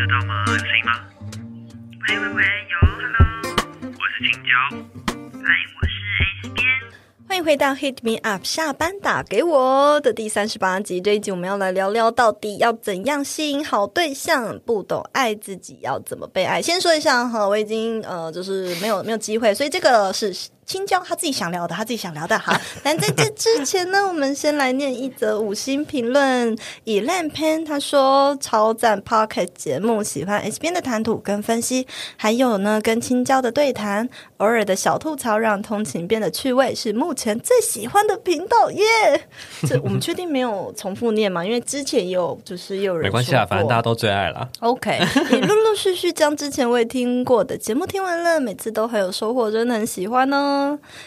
得到吗？有声音吗？喂喂喂，有，Hello，我是青椒。嗨，我是边。欢迎回到 Hit Me Up 下班打给我的第三十八集。这一集我们要来聊聊，到底要怎样吸引好对象？不懂爱自己要怎么被爱？先说一下哈，我已经呃，就是没有没有机会，所以这个是。青椒他自己想聊的，他自己想聊的哈。但在这之前呢，我们先来念一则五星评论。以烂 pen 他说超赞 pocket 节目，喜欢 S 边的谈吐跟分析，还有呢跟青椒的对谈，偶尔的小吐槽让通勤变得趣味，是目前最喜欢的频道耶。这我们确定没有重复念吗？因为之前有就是有人没关系啊，反正大家都最爱了。OK，你陆陆续续将之前未听过的节目听完了，每次都很有收获，真的很喜欢哦。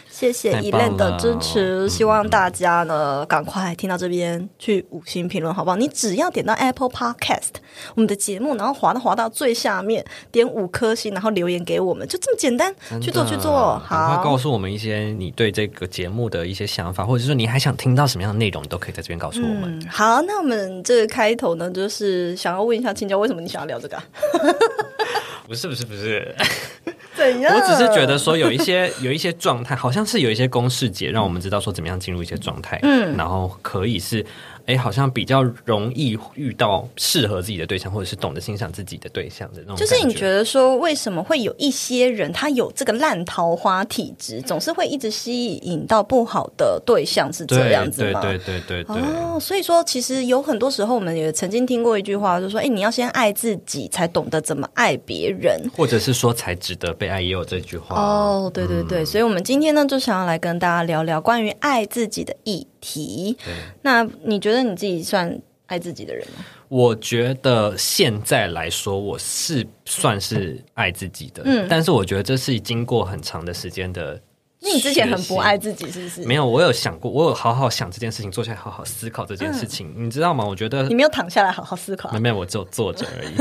谢谢伊莲的支持，希望大家呢赶快听到这边去五星评论，好不好？你只要点到 Apple Podcast 我们的节目，然后滑到滑到最下面，点五颗星，然后留言给我们，就这么简单，去做去做。好，告诉我们一些你对这个节目的一些想法，或者说你还想听到什么样的内容，你都可以在这边告诉我们。好，那我们这个开头呢，就是想要问一下青椒，为什么你想要聊这个？不是不是不是。怎样？我只是觉得说有一些 有一些状态，好像是有一些公式解，让我们知道说怎么样进入一些状态，嗯，然后可以是。哎，好像比较容易遇到适合自己的对象，或者是懂得欣赏自己的对象的那种。就是你觉得说，为什么会有一些人他有这个烂桃花体质，总是会一直吸引到不好的对象，是这样子吗？对对对对对。哦，所以说其实有很多时候，我们也曾经听过一句话，就说：“哎，你要先爱自己，才懂得怎么爱别人。”或者是说，才值得被爱，也有这句话。哦，对对对。所以，我们今天呢，就想要来跟大家聊聊关于爱自己的意。题，那你觉得你自己算爱自己的人吗？我觉得现在来说，我是算是爱自己的，嗯，但是我觉得这是经过很长的时间的。你之前很不爱自己，是不是？没有，我有想过，我有好好想这件事情，坐下来好好思考这件事情，你知道吗？我觉得你没有躺下来好好思考，没有，我只有坐着而已，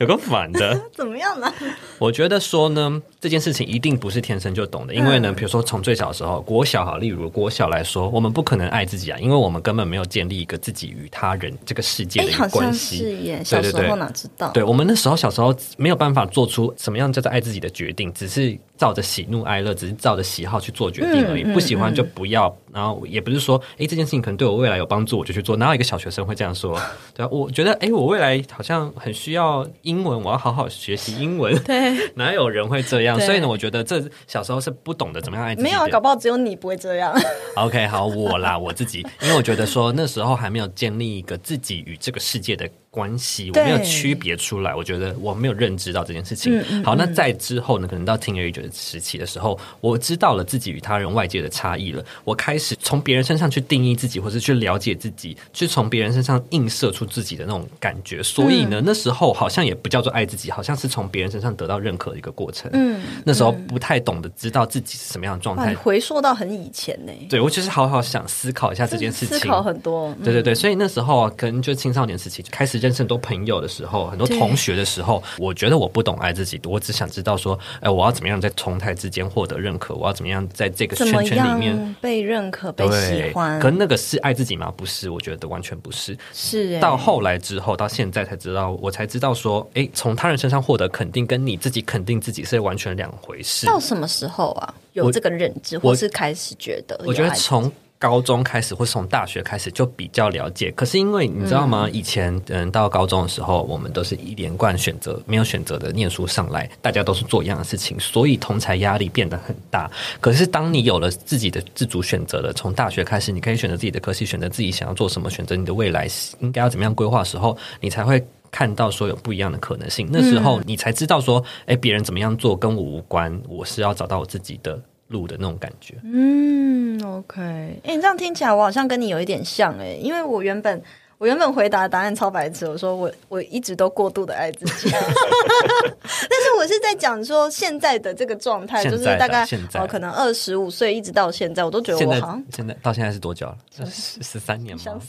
有个反的，怎么样呢？我觉得说呢，这件事情一定不是天生就懂的，因为呢，比如说从最小的时候，国小哈，例如国小来说，我们不可能爱自己啊，因为我们根本没有建立一个自己与他人这个世界的一个关系。是耶，小时候哪知道？对我们那时候小时候没有办法做出什么样叫做爱自己的决定，只是。照着喜怒哀乐，只是照着喜好去做决定而已。不喜欢就不要，然后也不是说，哎，这件事情可能对我未来有帮助，我就去做。哪有一个小学生会这样说？对啊，我觉得，哎，我未来好像很需要英文，我要好好学习英文。对，哪有人会这样？所以呢，我觉得这小时候是不懂得怎么样爱自己。没有啊，搞不好只有你不会这样。OK，好，我啦，我自己，因为我觉得说那时候还没有建立一个自己与这个世界的。关系我没有区别出来，我觉得我没有认知到这件事情。好，那在之后呢？可能到听而已觉得时期的时候，我知道了自己与他人外界的差异了。我开始从别人身上去定义自己，或是去了解自己，去从别人身上映射出自己的那种感觉。所以呢，那时候好像也不叫做爱自己，好像是从别人身上得到认可的一个过程。嗯，那时候不太懂得知道自己是什么样的状态。回溯到很以前呢？对，我就是好好想思考一下这件事情，思考很多。对对对，所以那时候可能就青少年时期就开始。认识很多朋友的时候，很多同学的时候，我觉得我不懂爱自己，我只想知道说，哎，我要怎么样在同台之间获得认可？我要怎么样在这个圈圈里面被认可、被喜欢？可那个是爱自己吗？不是，我觉得完全不是。是到后来之后，到现在才知道，我才知道说，哎，从他人身上获得肯定，跟你自己肯定自己是完全两回事。到什么时候啊？有这个认知，或是开始觉得？我觉得从。高中开始，或是从大学开始就比较了解。可是因为你知道吗？以前嗯，到高中的时候，我们都是一连贯选择，没有选择的念书上来，大家都是做一样的事情，所以同才压力变得很大。可是当你有了自己的自主选择了，从大学开始，你可以选择自己的科系，选择自己想要做什么，选择你的未来应该要怎么样规划的时候，你才会看到说有不一样的可能性。那时候你才知道说，哎，别人怎么样做跟我无关，我是要找到我自己的。路的那种感觉，嗯，OK，哎，你这样听起来我好像跟你有一点像哎，因为我原本我原本回答的答案超白痴，我说我我一直都过度的爱自己，但是我是在讲说现在的这个状态，就是大概哦，可能二十五岁一直到现在，我都觉得我好像现在到现在是多久了？十十三年吗？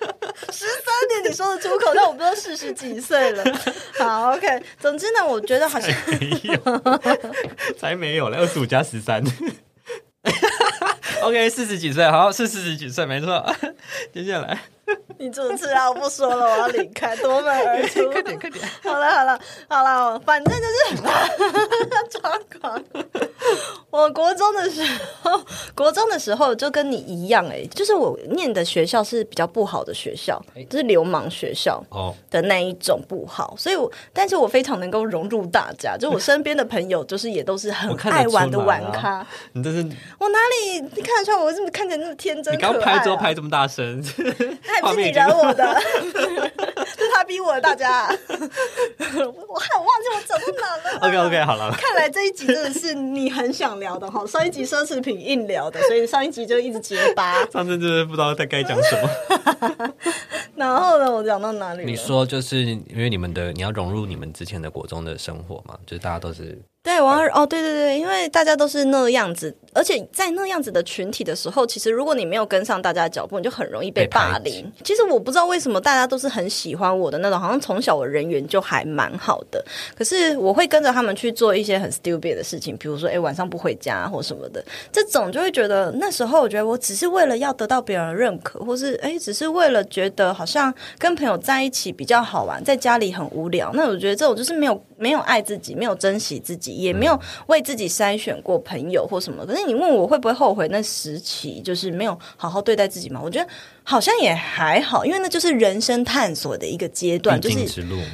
十三年你说得出口，但我不知道四十几岁了。好，OK。总之呢，我觉得好像没有，才没有了，二十五加十三。OK，四十几岁，好，是四十几岁，没错。接下来，你主持啊，我不说了，我要离开，夺门而出。快点快点！好了好了好了，反正就是 抓狂。我国中的时候，国中的时候就跟你一样、欸，就是我念的学校是比较不好的学校，就是流氓学校哦，的那一种不好，所以我，但是我非常能够融入大家，就我身边的朋友，就是也都是很 爱玩的玩咖。你这是我哪里你看得出来我怎么看起来那么天真你？刚拍桌拍这么大声，还不是你惹我的，是他逼我的，大家。我还忘记我走到哪了。OK OK 好了，看来这一集真的是你很想聊的哈，上一集奢侈品硬聊的，所以上一集就一直结巴。上次就是不知道在该讲什么。然后呢，我讲到哪里？你说就是因为你们的你要融入你们之前的国中的生活嘛，就是大家都是对，王二哦，对对对，因为大家都是那样子，而且在那样子的群体的时候，其实如果你没有跟上大家的脚步，你就很容易被霸凌。其实我不知道为什么大家都是很喜欢我的那种，好像从小我人缘就还蛮好的。可是我会跟着他们去做一些很 stupid 的事情，比如说哎晚上不回家或什么的，这种就会觉得那时候我觉得我只是为了要得到别人的认可，或是哎只是为了觉得好像跟朋友在一起比较好玩，在家里很无聊。那我觉得这种就是没有没有爱自己，没有珍惜自己，也没有为自己筛选过朋友或什么。可是你问我会不会后悔那时期就是没有好好对待自己嘛？我觉得好像也还好，因为那就是人生探索的一个阶段，就是。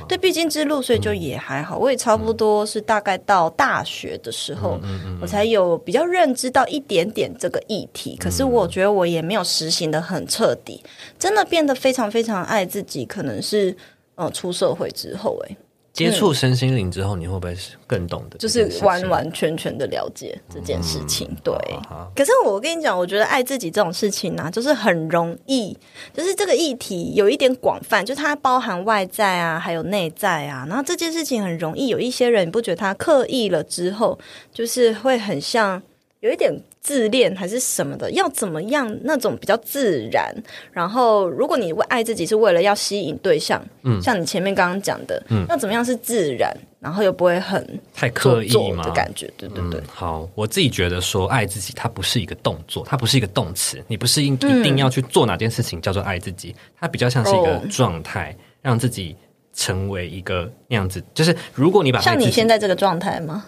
对必经之路，所以就也还好。我也差不多是大概到大学的时候，我才有比较认知到一点点这个议题。可是我觉得我也没有实行的很彻底，真的变得非常非常爱自己，可能是呃出社会之后、欸，接触身心灵之后，你会不会是更懂得就是？完完全全的了解这件事情。对，好好可是我跟你讲，我觉得爱自己这种事情呢、啊，就是很容易，就是这个议题有一点广泛，就它包含外在啊，还有内在啊。然后这件事情很容易有一些人，你不觉得他刻意了之后，就是会很像有一点自恋还是什么的，要怎么样那种比较自然。然后，如果你为爱自己是为了要吸引对象，嗯，像你前面刚刚讲的，嗯，要怎么样是自然，然后又不会很太刻意嘛？的感觉，对对对。嗯，好，我自己觉得说爱自己，它不是一个动作，它不是一个动词，你不是一一定要去做哪件事情叫做爱自己，它比较像是一个哦状态，让自己成为一个那样子。就是如果你把像你现在这个状态吗？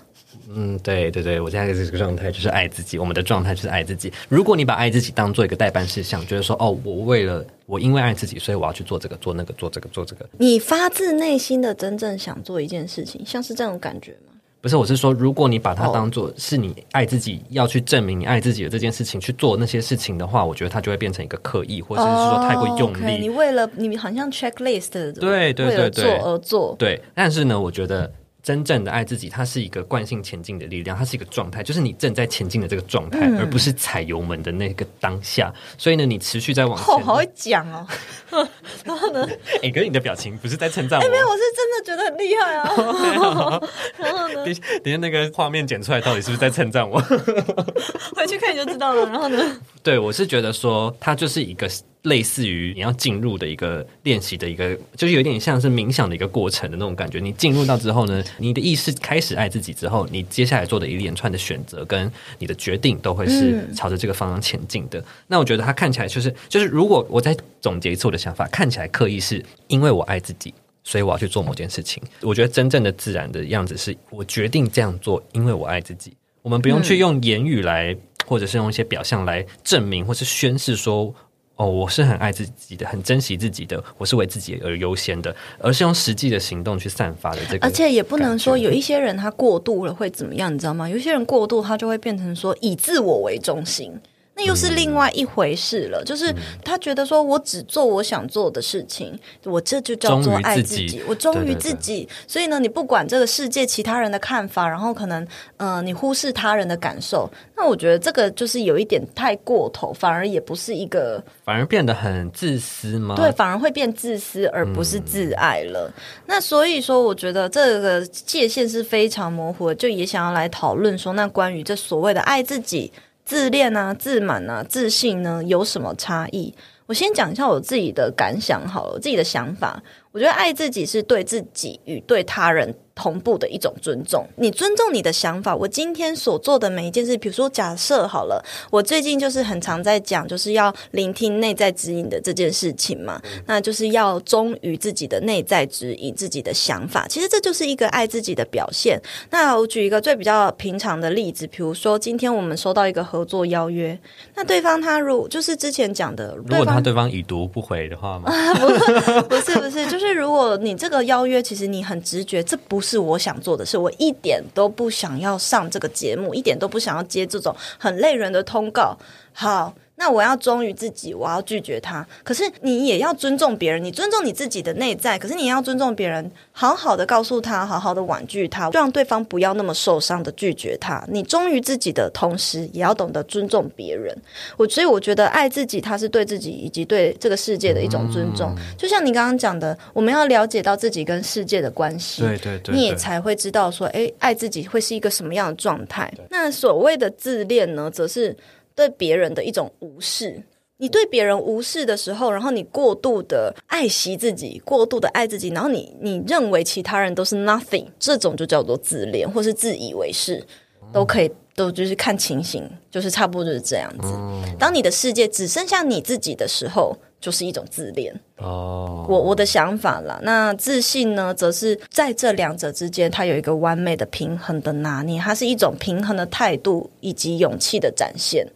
嗯，对对对，我现在这个状态就是爱自己，我们的状态就是爱自己。如果你把爱自己当做一个代办事项，觉得说哦，我为了我因为爱自己，所以我要去做这个做那个做这个做这个，你发自内心的真正想做一件事情，像是这种感觉吗？不是，我是说，如果你把它哦当做是你爱自己要去证明你爱自己的这件事情去做那些事情的话，我觉得它就会变成一个刻意，或者是说太过用力。你为了你好像 checklist，对对对对做而做。对，但是呢，我觉得真正的爱自己，它是一个惯性前进的力量，它是一个状态，就是你正在前进的这个状态，嗯而不是踩油门的那个当下。所以呢，你持续在往哦，前。好会讲哦！哎、可是你的表情不是在称赞我。没有，我是真的觉得很厉害啊！等一下等下，那个画面剪出来，到底是不是在称赞我？回去看你就知道了。然后呢？对，我是觉得说，它就是一个类似于你要进入的一个练习的一个，就是有点像是冥想的一个过程的那种感觉。你进入到之后呢，你的意识开始爱自己之后，你接下来做的一连串的选择跟你的决定，都会是嗯朝着这个方向前进的。那我觉得它看起来就是，就是如果我再总结一次我的想法，看起来刻意是因为我爱自己。所以我要去做某件事情。我觉得真正的自然的样子是我决定这样做，因为我爱自己。我们不用去用言语来，或者是用一些表象来证明或是宣示说，哦，我是很爱自己的，很珍惜自己的，我是为自己而优先的，而是用实际的行动去散发的这个。而且也不能说有一一些人他过度了会怎么样，你知道吗？有一些人过度，他就会变成说以自我为中心。那又是另外一回事了，就是他觉得说我只做我想做的事情，我这就叫做爱自己我忠于自己。所以呢，你不管这个世界其他人的看法，然后可能呃你忽视他人的感受，那我觉得这个就是有一点太过头，反而也不是一个反而变得很自私吗？对，反而会变自私，而不是自爱了。那所以说，我觉得这个界限是非常模糊的，就也想要来讨论说，那关于这所谓的爱自己、自恋啊、自满啊、自信呢，有什么差异？我先讲一下我自己的感想好了，我自己的想法。我觉得爱自己是对自己与对他人同步的一种尊重。你尊重你的想法，我今天所做的每一件事，比如说假设好了，我最近就是很常在讲，就是要聆听内在指引的这件事情嘛，那就是要忠于自己的内在指引，自己的想法。其实这就是一个爱自己的表现。那我举一个最比较平常的例子，比如说今天我们收到一个合作邀约，那对方他如就是之前讲的，如果他对方已读不回的话吗？不是不是，就是如果你这个邀约，其实你很直觉，这不是是我想做的事，我一点都不想要上这个节目，一点都不想要接这种很累人的通告。好。那我要忠于自己，我要拒绝他。可是你也要尊重别人，你尊重你自己的内在。可是你要尊重别人，好好的告诉他，好好的婉拒他，让对方不要那么受伤的拒绝他。你忠于自己的同时，也要懂得尊重别人。我所以我觉得爱自己，它是对自己以及对这个世界的一种尊重。就像你刚刚讲的，我们要了解到自己跟世界的关系，对对对，你也才会知道说，哎，爱自己会是一个什么样的状态。那所谓的自恋呢，则是。对别人的一种无视，你对别人无视的时候，然后你过度的爱惜自己，过度的爱自己，然后你你认为其他人都是 nothing，这种就叫做自恋，或是自以为是，都可以都就是看情形，就是差不多就是这样子。当你的世界只剩下你自己的时候，就是一种自恋。哦，我我的想法啦。那自信呢，则是在这两者之间，它有一个完美的平衡的拿捏，它是一种平衡的态度以及勇气的展现。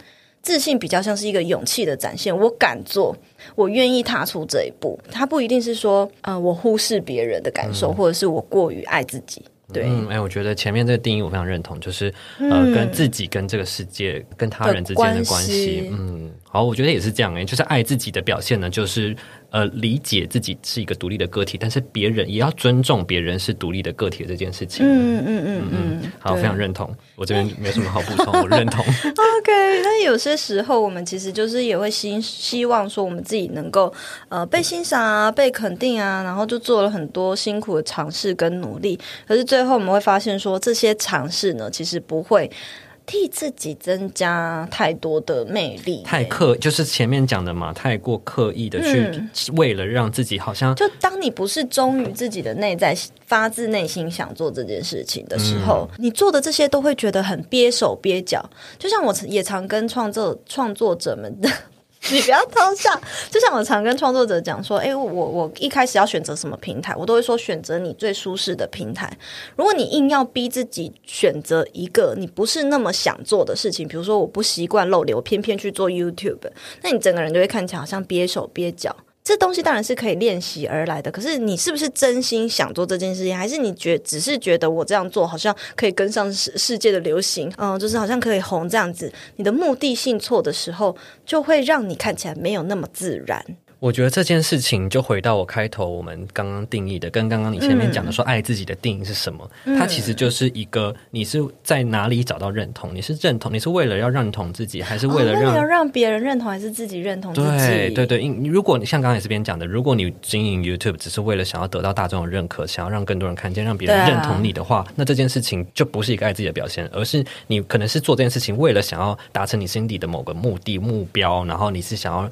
自信比较像是一个勇气的展现，我敢做，我愿意踏出这一步。它不一定是说，呃，我忽视别人的感受，或者是我过于爱自己。对，嗯，哎，我觉得前面这个定义我非常认同，就是呃，跟自己、跟这个世界、跟他人之间的关系。嗯，好，我觉得也是这样哎，就是爱自己的表现呢，就是。呃，理解自己是一个独立的个体，但是别人也要尊重别人是独立的个体的这件事情。嗯嗯嗯嗯，好，非常认同。我这边没什么好补充，我认同。OK，那有些时候我们其实就是也会希希望说，我们自己能够呃被欣赏啊，被肯定啊，然后就做了很多辛苦的尝试跟努力，可是最后我们会发现说，这些尝试呢，其实不会。替自己增加太多的魅力，太刻就是前面讲的嘛，太过刻意的去为了让自己好像，就当你不是忠于自己的内在，发自内心想做这件事情的时候，你做的这些都会觉得很憋手憋脚。就像我也常跟创作创作者们的。你不要偷笑，就像我常跟创作者讲说，哎，我我一开始要选择什么平台，我都会说选择你最舒适的平台。如果你硬要逼自己选择一个你不是那么想做的事情，比如说我不习惯露脸，我偏偏去做 YouTube，那你整个人就会看起来好像憋手憋脚。这东西当然是可以练习而来的，可是你是不是真心想做这件事情，还是你觉只是觉得我这样做好像可以跟上世世界的流行，嗯，就是好像可以红这样子？你的目的性错的时候，就会让你看起来没有那么自然。我觉得这件事情就回到我开头我们刚刚定义的，跟刚刚你前面讲的说爱自己的定义是什么？它其实就是一个你是在哪里找到认同？你是认同？你是为了要认同自己，还是为了让让别人认同，还是自己认同自己？对对对，如果你像刚刚也是边讲的，如果你经营 YouTube 只是为了想要得到大众的认可，想要让更多人看见，让别人认同你的话，那这件事情就不是一个爱自己的表现，而是你可能是做这件事情为了想要达成你心底的某个目的目标，然后你是想要。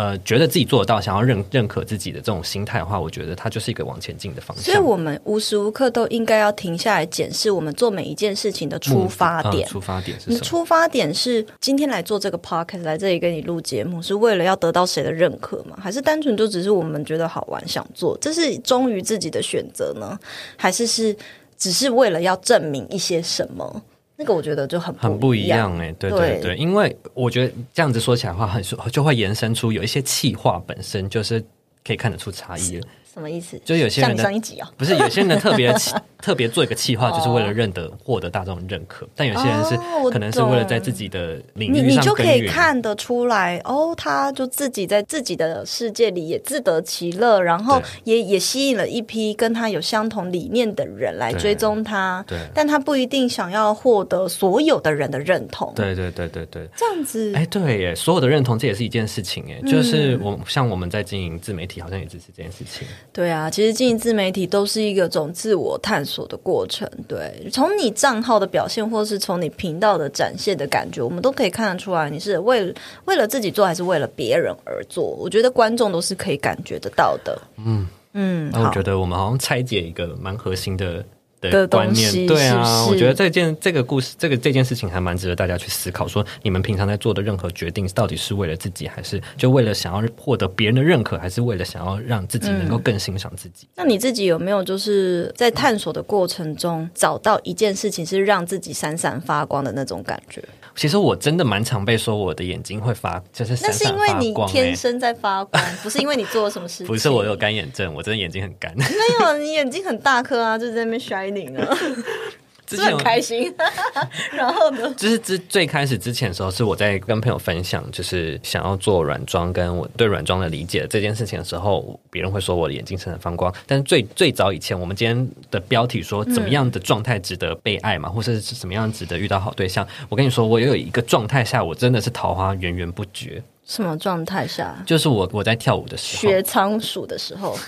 呃，觉得自己做得到，想要认认可自己的这种心态的话，我觉得它就是一个往前进的方向。所以，我们无时无刻都应该要停下来检视我们做每一件事情的出发点。出发点是什么？出发点是今天来做这个 podcast，来这里跟你录节目，是为了要得到谁的认可吗？还是单纯就只是我们觉得好玩想做？这是忠于自己的选择呢？还是是只是为了要证明一些什么？那个我觉得就很很不一样哎，对对对，因为我觉得这样子说起来的话，很就会延伸出有一些气话本身就是可以看得出差异了。什么意思？就有些人上一集哦，不是有些人特别 特别做一个企划，就是为了认得获得大众认可。但有些人是可能是为了在自己的领域上，你就可以看得出来哦，他就自己在自己的世界里也自得其乐，然后也也吸引了一批跟他有相同理念的人来追踪他。对，但他不一定想要获得所有的人的认同。对对对对对，这样子。哎，对耶，所有的认同这也是一件事情哎，就是我像我们在经营自媒体，好像也只是这件事情。对啊，其实经营自媒体都是一个种自我探索的过程。对，从你账号的表现，或是从你频道的展现的感觉，我们都可以看得出来，你是为为了自己做，还是为了别人而做。我觉得观众都是可以感觉得到的。嗯，嗯，那我好觉得我们好像拆解一个蛮核心的。的的观念，对啊，是是我觉得这件这个故事，这个这件事情还蛮值得大家去思考。说你们平常在做的任何决定，到底是为了自己，还是就为了想要获得别人的认可，还是为了想要让自己能够更欣赏自己？那你自己有没有就是在探索的过程中找到一件事情是让自己闪闪发光的那种感觉？其实我真的蛮常被说我的眼睛会发，就是那是因为你。天生在发光，不是因为你做了什么事情。不是我有干眼症，我真的眼睛很干。没有，你眼睛很大颗啊，就在那边 shining 啊，是很开心。然后呢？就是之最开始之前的时候，是我在跟朋友分享，就是想要做软装，跟我对软装的理解这件事情的时候，别人会说我的眼睛闪闪发光。但是最最早以前，我们今天的标题说怎么样的状态值得被爱嘛，或者是怎么样值得遇到好对象。我跟你说，我有一个状态下，我真的是桃花源源不绝，什么状态下？就是我我在跳舞的时候学，仓鼠的时候。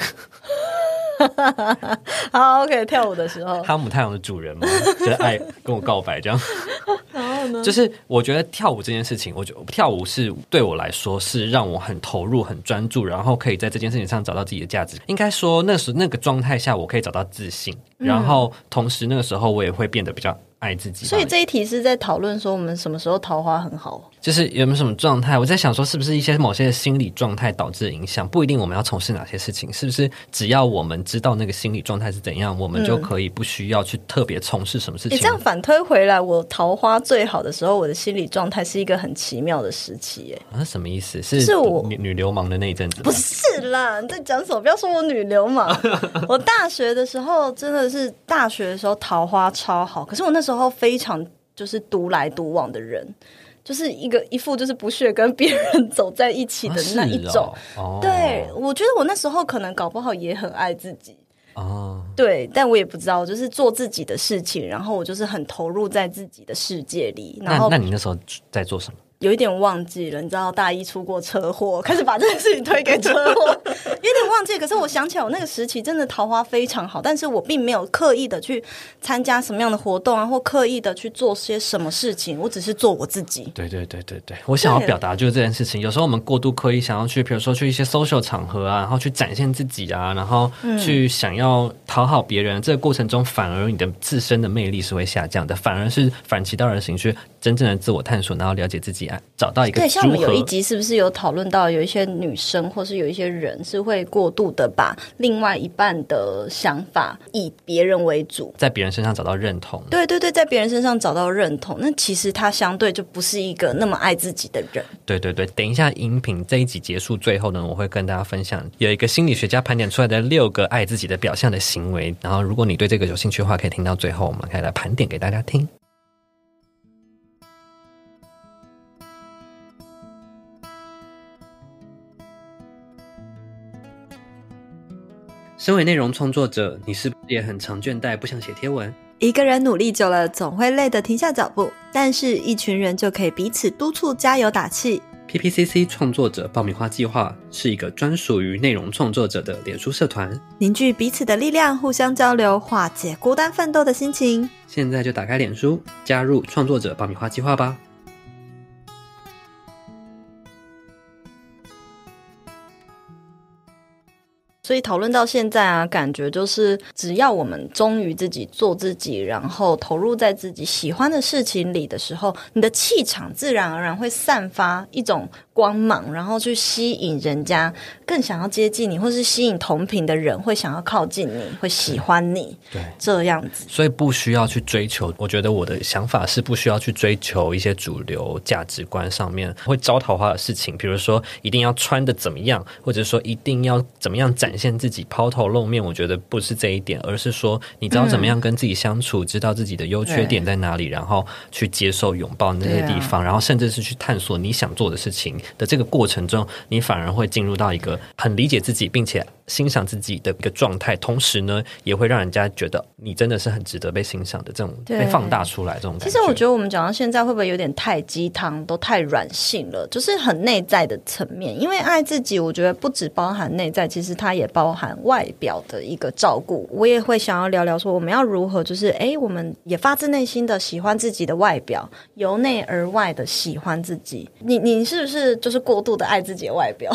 好，OK，跳舞的时候，哈姆太阳的主人嘛，就是爱跟我告白这样。就是我觉得跳舞这件事情，我觉得跳舞是对我来说是让我很投入、很专注，然后可以在这件事情上找到自己的价值。应该说那时那个状态下，我可以找到自信，然后同时那个时候我也会变得比较爱自己。所以这一题是在讨论说我们什么时候桃花很好。就是有没有什么状态？我在想说，是不是一些某些心理状态导致的影响？不一定我们要从事哪些事情，是不是只要我们知道那个心理状态是怎样，我们就可以不需要去特别从事什么事情？你这样反推回来，我桃花最好的时候，我的心理状态是一个很奇妙的时期。耶，啊，什么意思？是是我女女流氓的那一阵子？不是啦，你在讲什么？不要说我女流氓。我大学的时候真的是大学的时候桃花超好，可是我那时候非常就是独来独往的人，就是一个一副就是不屑跟别人走在一起的那一种。啊哦，哦对，我觉得我那时候可能搞不好也很爱自己。哦，对，但我也不知道，就是做自己的事情，然后我就是很投入在自己的世界里，然那后那你那时候在做什么？有一点忘记了，你知道大一出过车祸，开始把这件事情推给车祸，有点忘记。可是我想起来，我那个时期真的桃花非常好，但是我并没有刻意的去参加什么样的活动啊，或刻意的去做些什么事情，我只是做我自己。对对对对对，我想要表达就是这件事情。有时候我们过度刻意想要去，比如说去一些 social 场合啊，然后去展现自己啊，然后去想要讨好别人，这个过程中反而你的自身的魅力是会下降的，反而是反其道而行，去真正的自我探索，然后了解自己，啊，找到一个对，像我们有一集是不是有讨论到，有一些女生或是有一些人是会过度的把另外一半的想法以别人为主。在别人身上找到认同。对对对，在别人身上找到认同，那其实他相对就不是一个那么爱自己的人。对对对，等一下音频这一集结束最后呢，我会跟大家分享有一个心理学家盘点出来的六个爱自己的表象的行为。然后，如果你对这个有兴趣的话，可以听到最后，我们可以来盘点给大家听。身为内容创作者，你是不是也很常倦怠，不想写贴文？一个人努力久了，总会累得停下脚步，但是一群人就可以彼此督促、加油打气。PPCC 创作者爆米花计划是一个专属于内容创作者的脸书社团。凝聚彼此的力量，互相交流，化解孤单奋斗的心情。现在就打开脸书，加入创作者爆米花计划吧！所以讨论到现在啊，感觉就是只要我们忠于自己，做自己，然后投入在自己喜欢的事情里的时候，你的气场自然而然会散发一种光芒，然后去吸引人家更想要接近你，或是吸引同频的人会想要靠近你，会喜欢你，对，这样子。所以不需要去追求。我觉得我的想法是不需要去追求一些主流价值观上面会招桃花的事情，比如说一定要穿的怎么样，或者说一定要怎么样展现自己、抛头露面。我觉得不是这一点，而是说你知道怎么样跟自己相处，知道自己的优缺点在哪里，然后去接受、拥抱那些地方，然后甚至是去探索你想做的事情的这个过程中，你反而会进入到一个很理解自己，并且欣赏自己的一个状态，同时呢，也会让人家觉得你真的是很值得被欣赏的这种被放大出来这种感觉。其实我觉得我们讲到现在，会不会有点太鸡汤，都太软性了？就是很内在的层面。因为爱自己，我觉得不只包含内在，其实它也也包含外表的一个照顾。我也会想要聊聊说，我们要如何就是哎，我们也发自内心的喜欢自己的外表，由内而外的喜欢自己。你你是不是就是过度的爱自己的外表？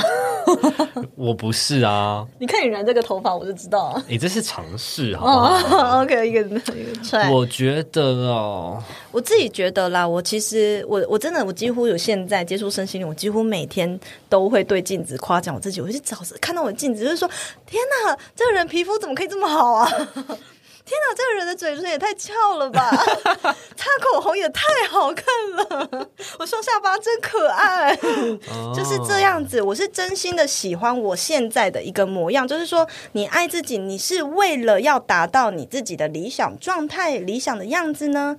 我不是啊，你看你染这个头发，我就知道啊。你这是尝试，好不好？哦，OK，一个一个 try。我觉得哦，我自己觉得啦，我其实我我真的我几乎有现在接触身心灵，我几乎每天都会对镜子夸奖我自己。我就早上看到我的镜子，就是说：天哪，这个人皮肤怎么可以这么好啊？天哪，这个人的嘴唇也太翘了吧！擦口红也太好看了，我双下巴真可爱，就是这样子。我是真心的喜欢我现在的一个模样，就是说，你爱自己，你是为了要达到你自己的理想状态、理想的样子呢？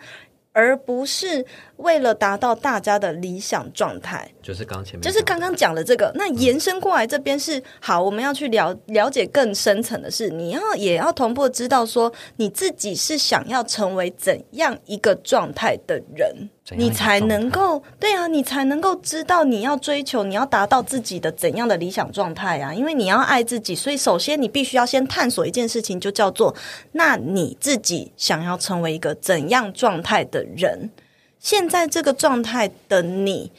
而不是为了达到大家的理想状态，就是刚前面，就是刚刚讲的这个。那延伸过来这边是好，我们要去了了解更深层的是，你要也要同步知道说，你自己是想要成为怎样一个状态的人。你才能够对啊，你才能够知道你要追求，你要达到自己的怎样的理想状态啊？因为你要爱自己，所以首先你必须要先探索一件事情，就叫做那你自己想要成为一个怎样状态的人？现在这个状态的你，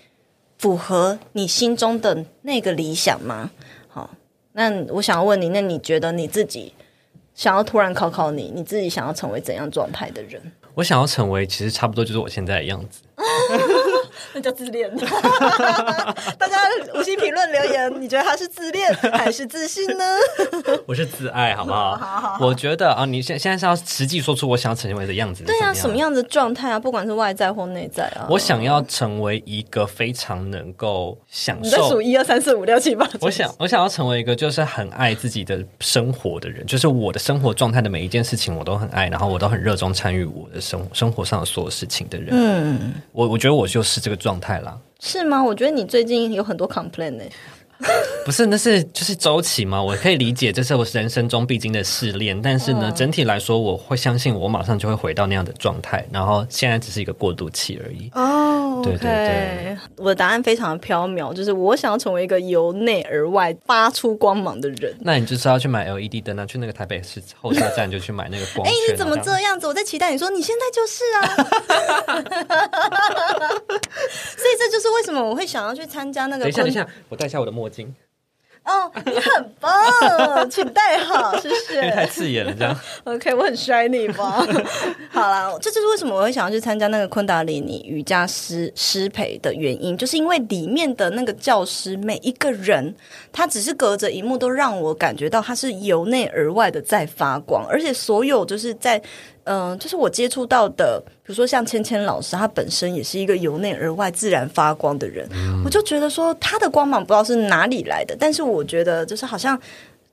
符合你心中的那个理想吗？好，那我想要问你，那你觉得你自己想要突然考考你，你自己想要成为怎样状态的人？我想要成为，其实差不多就是我现在的样子。那叫自恋。大家五星评论留言，你觉得他是自恋还是自信呢？我是自爱，好不好？好好。我觉得啊，你现现在是要实际说出我想要成为的样子。对啊，什么样的状态啊？不管是外在或内在啊。我想要成为一个非常能够享受。你在数一二三四五六七八。我想，我想要成为一个就是很爱自己的生活的人，就是我的生活状态的每一件事情我都很爱，然后我都很热衷参与我的生生活上的所有事情的人。嗯，我我觉得我就是这个状状态啦。是吗？我觉得你最近有很多 complain 呢。不是，那是就是周期嘛。我可以理解，这是我人生中必经的试炼。但是呢，整体来说，我会相信我马上就会回到那样的状态。然后现在只是一个过渡期而已。哦，对对对，我的答案非常的飘渺，就是我想要成为一个由内而外发出光芒的人。那你就是要去买 LED 灯啊，去那个台北市后车站就去买那个光。哎，你怎么这样子？我在期待你说你现在就是啊。这就是为什么我会想要去参加那个。等一下，等一下，我戴一下我的墨镜。哦，你很棒，请戴好，谢谢。太刺眼了，这样。OK，我很摔你吧。好了，这就是为什么我会想要去参加那个昆达里尼瑜伽师师培的原因，就是因为里面的那个教师每一个人，他只是隔着一幕，都让我感觉到他是由内而外的在发光，而且所有就是在。嗯，就是我接触到的，比如说像芊芊老师，他本身也是一个由内而外自然发光的人，我就觉得说他的光芒不知道是哪里来的，但是我觉得就是好像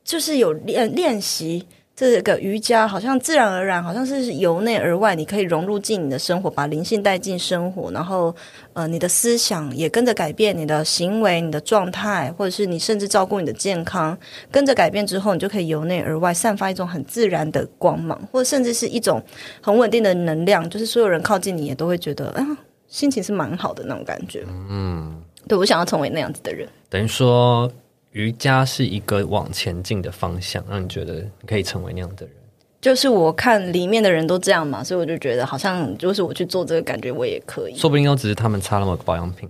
就是有练练习。这个瑜伽好像自然而然，好像是由内而外，你可以融入进你的生活，把灵性带进生活，然后呃，你的思想也跟着改变，你的行为、你的状态，或者是你甚至照顾你的健康，跟着改变之后，你就可以由内而外散发一种很自然的光芒，或者甚至是一种很稳定的能量，就是所有人靠近你也都会觉得啊，心情是蛮好的那种感觉。嗯，对我想要成为那样子的人，等于说。瑜伽是一个往前进的方向，让你觉得你可以成为那样的人。就是我看里面的人都这样嘛，所以我就觉得好像就是我去做这个，感觉我也可以。说不定都只是他们擦了某个保养品。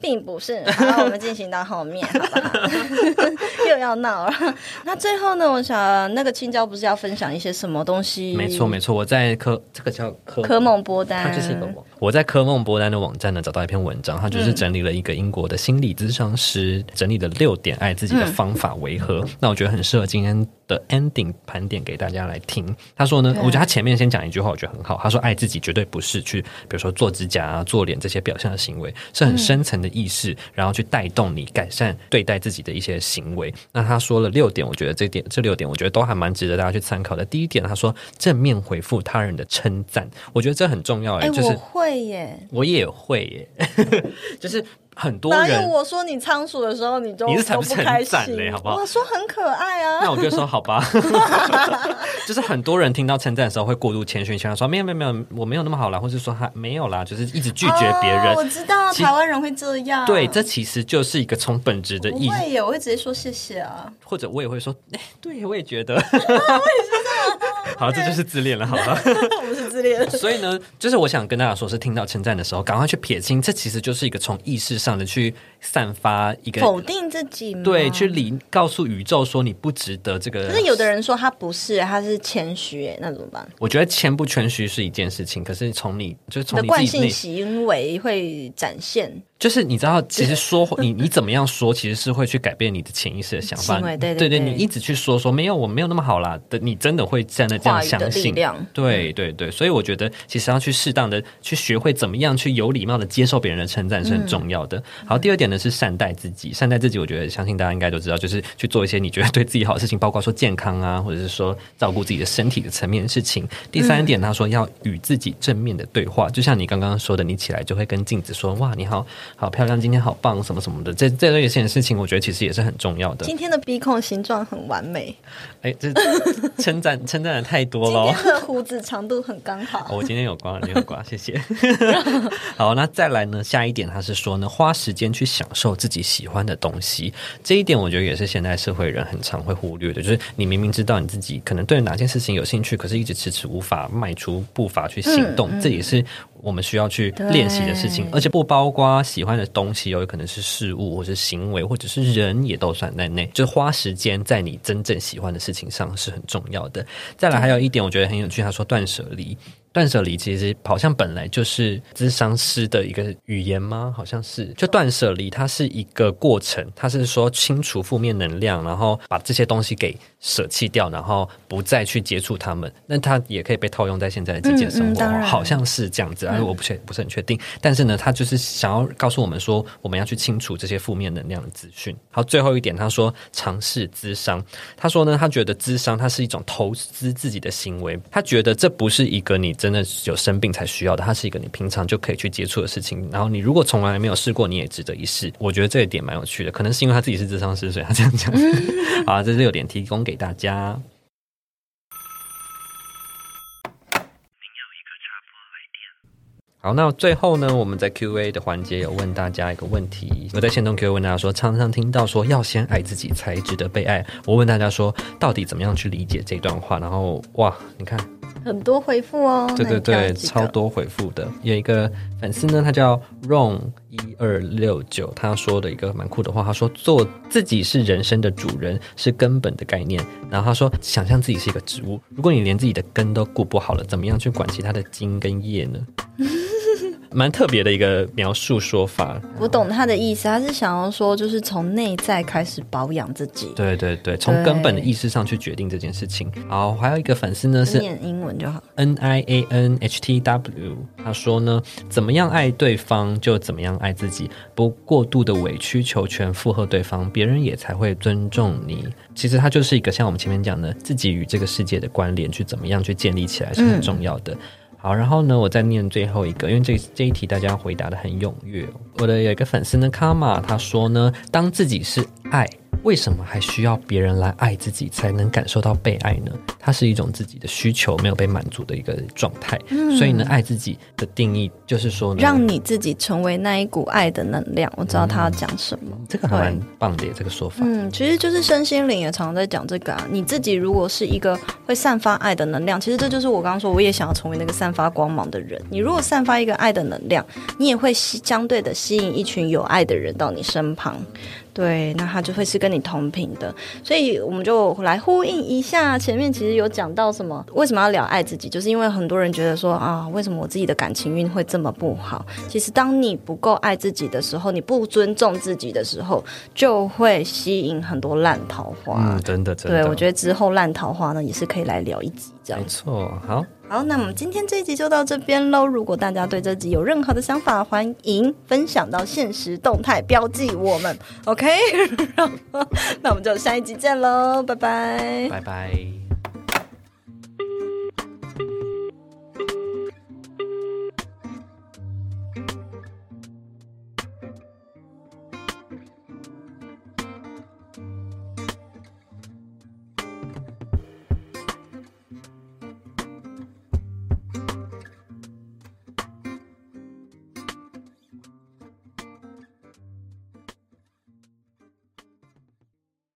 并不是，好，我们进行到后面，好不好？又要闹了。那最后呢？我想那个青椒不是要分享一些什么东西？没错，没错。我在科这个叫科科梦波丹，它就是一个网。我在科梦波丹的网站呢找到一篇文章，它就是整理了一个英国的心理咨商师整理的六点爱自己的方法为何。那我觉得很适合今天的 ending 盘点给大家来听。他说呢，我觉得他前面先讲一句话，我觉得很好。他说，爱自己绝对不是去，比如说做指甲啊、做脸这些表象的行为，是很深。层的意识，然后去带动你改善对待自己的一些行为。那他说了六点，我觉得这点这六点，我觉得都还蛮值得大家去参考的。第一点，他说正面回复他人的称赞，我觉得这很重要。哎，就是会耶，我也会耶，就是很多哪有人，我说你仓鼠的时候，你就你是才都不称不开心赞嘞好不好我说很可爱啊。那我就说好吧，就是很多人听到称赞的时候会过度谦虚，想说没有没有没有，我没有那么好啦，或是说还没有啦，就是一直拒绝别人。哦我知道其台湾人会这样。对，这其实就是一个从本质的意，义会耶，我会直接说谢谢啊。或者我也会说，哎、对我也觉得，好，这就是自恋了，好吧？所以呢，就是我想跟大家说，是听到称赞的时候，赶快去撇清，这其实就是一个从意识上的去散发一个否定自己吗？对，去理告诉宇宙说你不值得这个。可是有的人说他不是，他是谦虚，哎，那怎么办？我觉得谦不谦虚是一件事情，可是从你就是你的惯性，行为会展现。就是你知道，其实说 你你怎么样说，其实是会去改变你的潜意识的想法。对对对对你一直去说说没有，我没有那么好啦的，你真的会真的这样相信。对对对，所以我觉得其实要去适当的去学会怎么样去有礼貌的接受别人的称赞是很重要的。好，第二点呢是善待自己，善待自己，我觉得相信大家应该都知道，就是去做一些你觉得对自己好的事情，包括说健康啊，或者是说照顾自己的身体的层面的事情。第三点，他说要与自己正面的对话，就像你刚刚说的，你起来就会跟镜子说：“哇，你好好漂亮，今天好棒，什么什么的。这”这类型的事情，我觉得其实也是很重要的。今天的鼻孔形状很完美，哎，这称赞称赞的太多了哦。今天的胡子长度很刚好。哦我今天有刮，你有刮，谢谢。好，那再来呢？下一点，他是说呢，花时间去享受自己喜欢的东西。这一点，我觉得也是现代社会人很常会忽略的，就是你明明知道你自己可能对哪件事情有兴趣，可是一直迟迟无法迈出步伐去行动，这也是我们需要去练习的事情。而且不包括喜欢的东西哦，有可能是事物，或是行为，或者是人，也都算在内。就是花时间在你真正喜欢的事情上是很重要的。再来，还有一点我觉得很有趣，他说断舍离。断舍离其实好像本来就是智商师的一个语言吗？好像是，就断舍离，它是一个过程，它是说清除负面能量，然后把这些东西给舍弃掉，然后不再去接触它们。那它也可以被套用在现在的极简生活，嗯嗯好像是这样子，而我不确不是很确定。但是呢，他就是想要告诉我们说，我们要去清除这些负面能量的资讯。好，最后一点，他说尝试咨商。他说呢，他觉得咨商它是一种投资自己的行为，他觉得这不是一个你真的有生病才需要的，它是一个你平常就可以去接触的事情。然后你如果从来没有试过，你也值得一试。我觉得这一点蛮有趣的，可能是因为他自己是智商师，所以他这样讲。好，这六点提供给大家。好，那最后呢，我们在 Q&A 的环节有问大家一个问题，我在线动 Q&A 问大家说，常常听到说要先爱自己才值得被爱，我问大家说，到底怎么样去理解这段话？然后哇，你看，很多回复哦，对对对，超多回复的。有一个粉丝呢，他叫 Ron 一二六九，他说的一个蛮酷的话，他说做自己是人生的主人是根本的概念。然后他说，想象自己是一个植物，如果你连自己的根都顾不好了，怎么样去管其他的茎跟叶呢？蛮特别的一个描述说法。我懂他的意思，他是想要说，就是从内在开始保养自己。对对对，从根本的意识上去决定这件事情。好，还有一个粉丝呢是念英文就好。N I A N H T W，他说呢，怎么样爱对方就怎么样爱自己，不过度的委曲求全附和对方，别人也才会尊重你。其实它就是一个像我们前面讲的，自己与这个世界的关联，去怎么样去建立起来是很重要的。好，然后呢，我再念最后一个，因为这这一题大家回答的很踊跃。我的有一个粉丝呢，卡玛，他说呢，当自己是爱，为什么还需要别人来爱自己才能感受到被爱呢？它是一种自己的需求没有被满足的一个状态。所以呢，爱自己的定义就是说呢，让你自己成为那一股爱的能量。我知道他要讲什么。这个还蛮棒的耶，这个说法。嗯，其实就是身心灵也常常在讲这个啊。你自己如果是一个会散发爱的能量，其实这就是我刚刚说，我也想要成为那个散发光芒的人。你如果散发一个爱的能量，你也会吸相对的吸引一群有爱的人到你身旁。对，那他就会是跟你同频的，所以我们就来呼应一下。前面其实有讲到什么，为什么要聊爱自己，就是因为很多人觉得说啊，为什么我自己的感情运会这么不好？其实当你不够爱自己的时候，你不尊重自己的时候，就会吸引很多烂桃花。嗯，真的真的，对，我觉得之后烂桃花呢，也是可以来聊一集这样没。错。好，好，那我们今天这一集就到这边喽。如果大家对这集有任何的想法，欢迎分享到现实动态标记我们，OK？那我们就下一集见喽，拜拜。拜拜。